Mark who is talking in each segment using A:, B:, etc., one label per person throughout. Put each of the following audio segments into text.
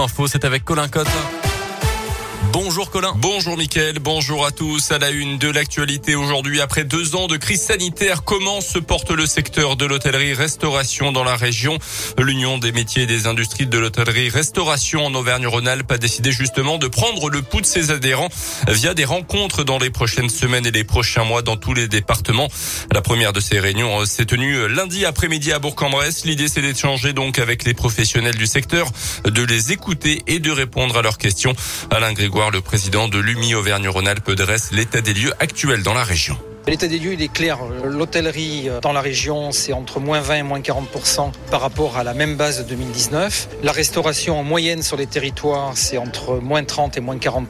A: Info, c'est avec Colin Cotte. Bonjour Colin.
B: Bonjour Mickaël, bonjour à tous. À la une de l'actualité aujourd'hui, après deux ans de crise sanitaire, comment se porte le secteur de l'hôtellerie-restauration dans la région? L'Union des métiers et des industries de l'hôtellerie-restauration en Auvergne-Rhône-Alpes a décidé justement de prendre le pouls de ses adhérents via des rencontres dans les prochaines semaines et les prochains mois dans tous les départements. La première de ces réunions s'est tenue lundi après-midi à Bourg-en-Bresse. L'idée c'est d'échanger donc avec les professionnels du secteur, de les écouter et de répondre à leurs questions. Alain Grégoire le président de l'UMI Auvergne-Rhône-Alpes dresse l'état des lieux actuels dans la région.
C: L'état des lieux, il est clair. L'hôtellerie euh, dans la région, c'est entre moins 20 et moins 40% par rapport à la même base de 2019. La restauration en moyenne sur les territoires, c'est entre moins 30 et moins 40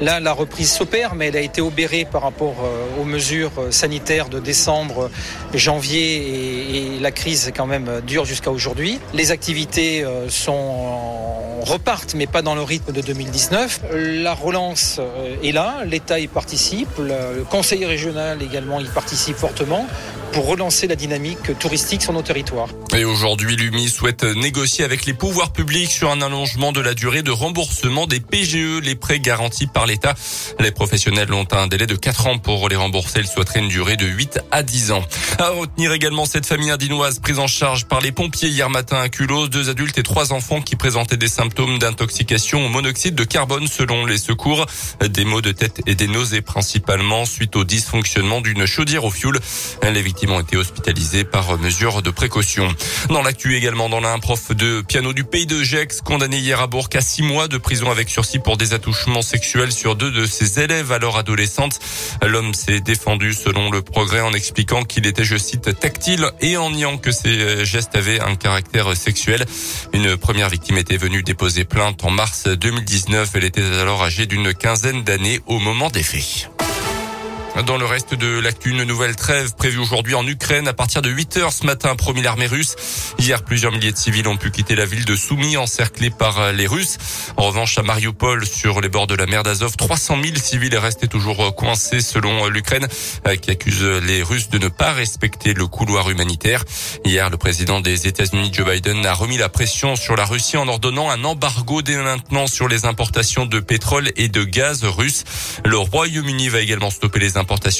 C: Là, la reprise s'opère, mais elle a été obérée par rapport euh, aux mesures euh, sanitaires de décembre, janvier et, la crise quand même dure jusqu'à aujourd'hui. Les activités sont repartent, mais pas dans le rythme de 2019. La relance est là, l'État y participe, le conseil régional également y participe fortement pour relancer la dynamique touristique sur nos territoires.
B: Et aujourd'hui, l'UMI souhaite négocier avec les pouvoirs publics sur un allongement de la durée de remboursement des PGE, les prêts garantis par l'État. Les professionnels ont un délai de 4 ans pour les rembourser. Ils souhaiteraient une durée de 8 à 10 ans. À retenir également cette famille indinoise prise en charge par les pompiers hier matin à Culose. Deux adultes et trois enfants qui présentaient des symptômes d'intoxication au monoxyde de carbone selon les secours. Des maux de tête et des nausées principalement suite au dysfonctionnement d'une chaudière au fioul. Les victimes ont été hospitalisés par mesure de précaution. Dans l'actu également, dans l'un, prof de piano du pays de Gex, condamné hier à Bourg à six mois de prison avec sursis pour des attouchements sexuels sur deux de ses élèves alors adolescentes. L'homme s'est défendu selon le progrès en expliquant qu'il était, je cite, tactile et en niant que ses gestes avaient un caractère sexuel. Une première victime était venue déposer plainte en mars 2019. Elle était alors âgée d'une quinzaine d'années au moment des faits. Dans le reste de l'actu, une nouvelle trêve prévue aujourd'hui en Ukraine à partir de 8 heures ce matin, promis l'armée russe. Hier, plusieurs milliers de civils ont pu quitter la ville de Soumy, encerclée par les Russes. En revanche, à Mariupol, sur les bords de la mer d'Azov, 300 000 civils restés toujours coincés selon l'Ukraine, qui accuse les Russes de ne pas respecter le couloir humanitaire. Hier, le président des États-Unis, Joe Biden, a remis la pression sur la Russie en ordonnant un embargo dès maintenant sur les importations de pétrole et de gaz russe. Le Royaume-Uni va également stopper les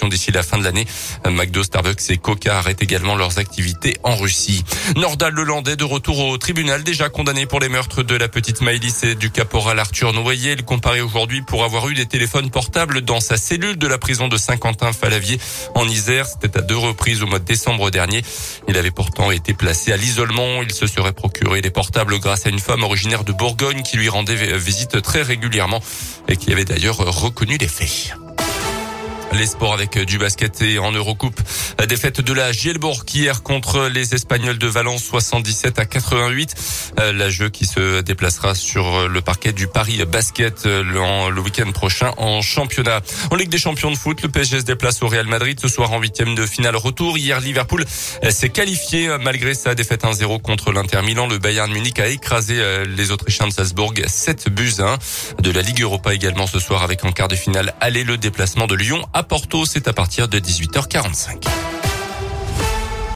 B: d'ici la fin de l'année. McDo, Starbucks et Coca arrêtent également leurs activités en Russie. Nordal Lelandais de retour au tribunal, déjà condamné pour les meurtres de la petite Maëlys et du caporal Arthur Noyer. Il comparé aujourd'hui pour avoir eu des téléphones portables dans sa cellule de la prison de Saint-Quentin-Falavier en Isère. C'était à deux reprises au mois de décembre dernier. Il avait pourtant été placé à l'isolement. Il se serait procuré des portables grâce à une femme originaire de Bourgogne qui lui rendait visite très régulièrement et qui avait d'ailleurs reconnu les faits. Les sports avec du basket et en Eurocoupe. La défaite de la Gielbourg hier contre les Espagnols de Valence 77 à 88. Euh, la jeu qui se déplacera sur le parquet du Paris Basket euh, le, week-end prochain en championnat. En Ligue des champions de foot, le PSG se déplace au Real Madrid ce soir en huitième de finale retour. Hier, Liverpool euh, s'est qualifié malgré sa défaite 1-0 contre l'Inter Milan. Le Bayern Munich a écrasé les Autrichiens de Salzbourg 7 buts 1. De la Ligue Europa également ce soir avec en quart de finale aller le déplacement de Lyon Porto. C'est à partir de 18h45.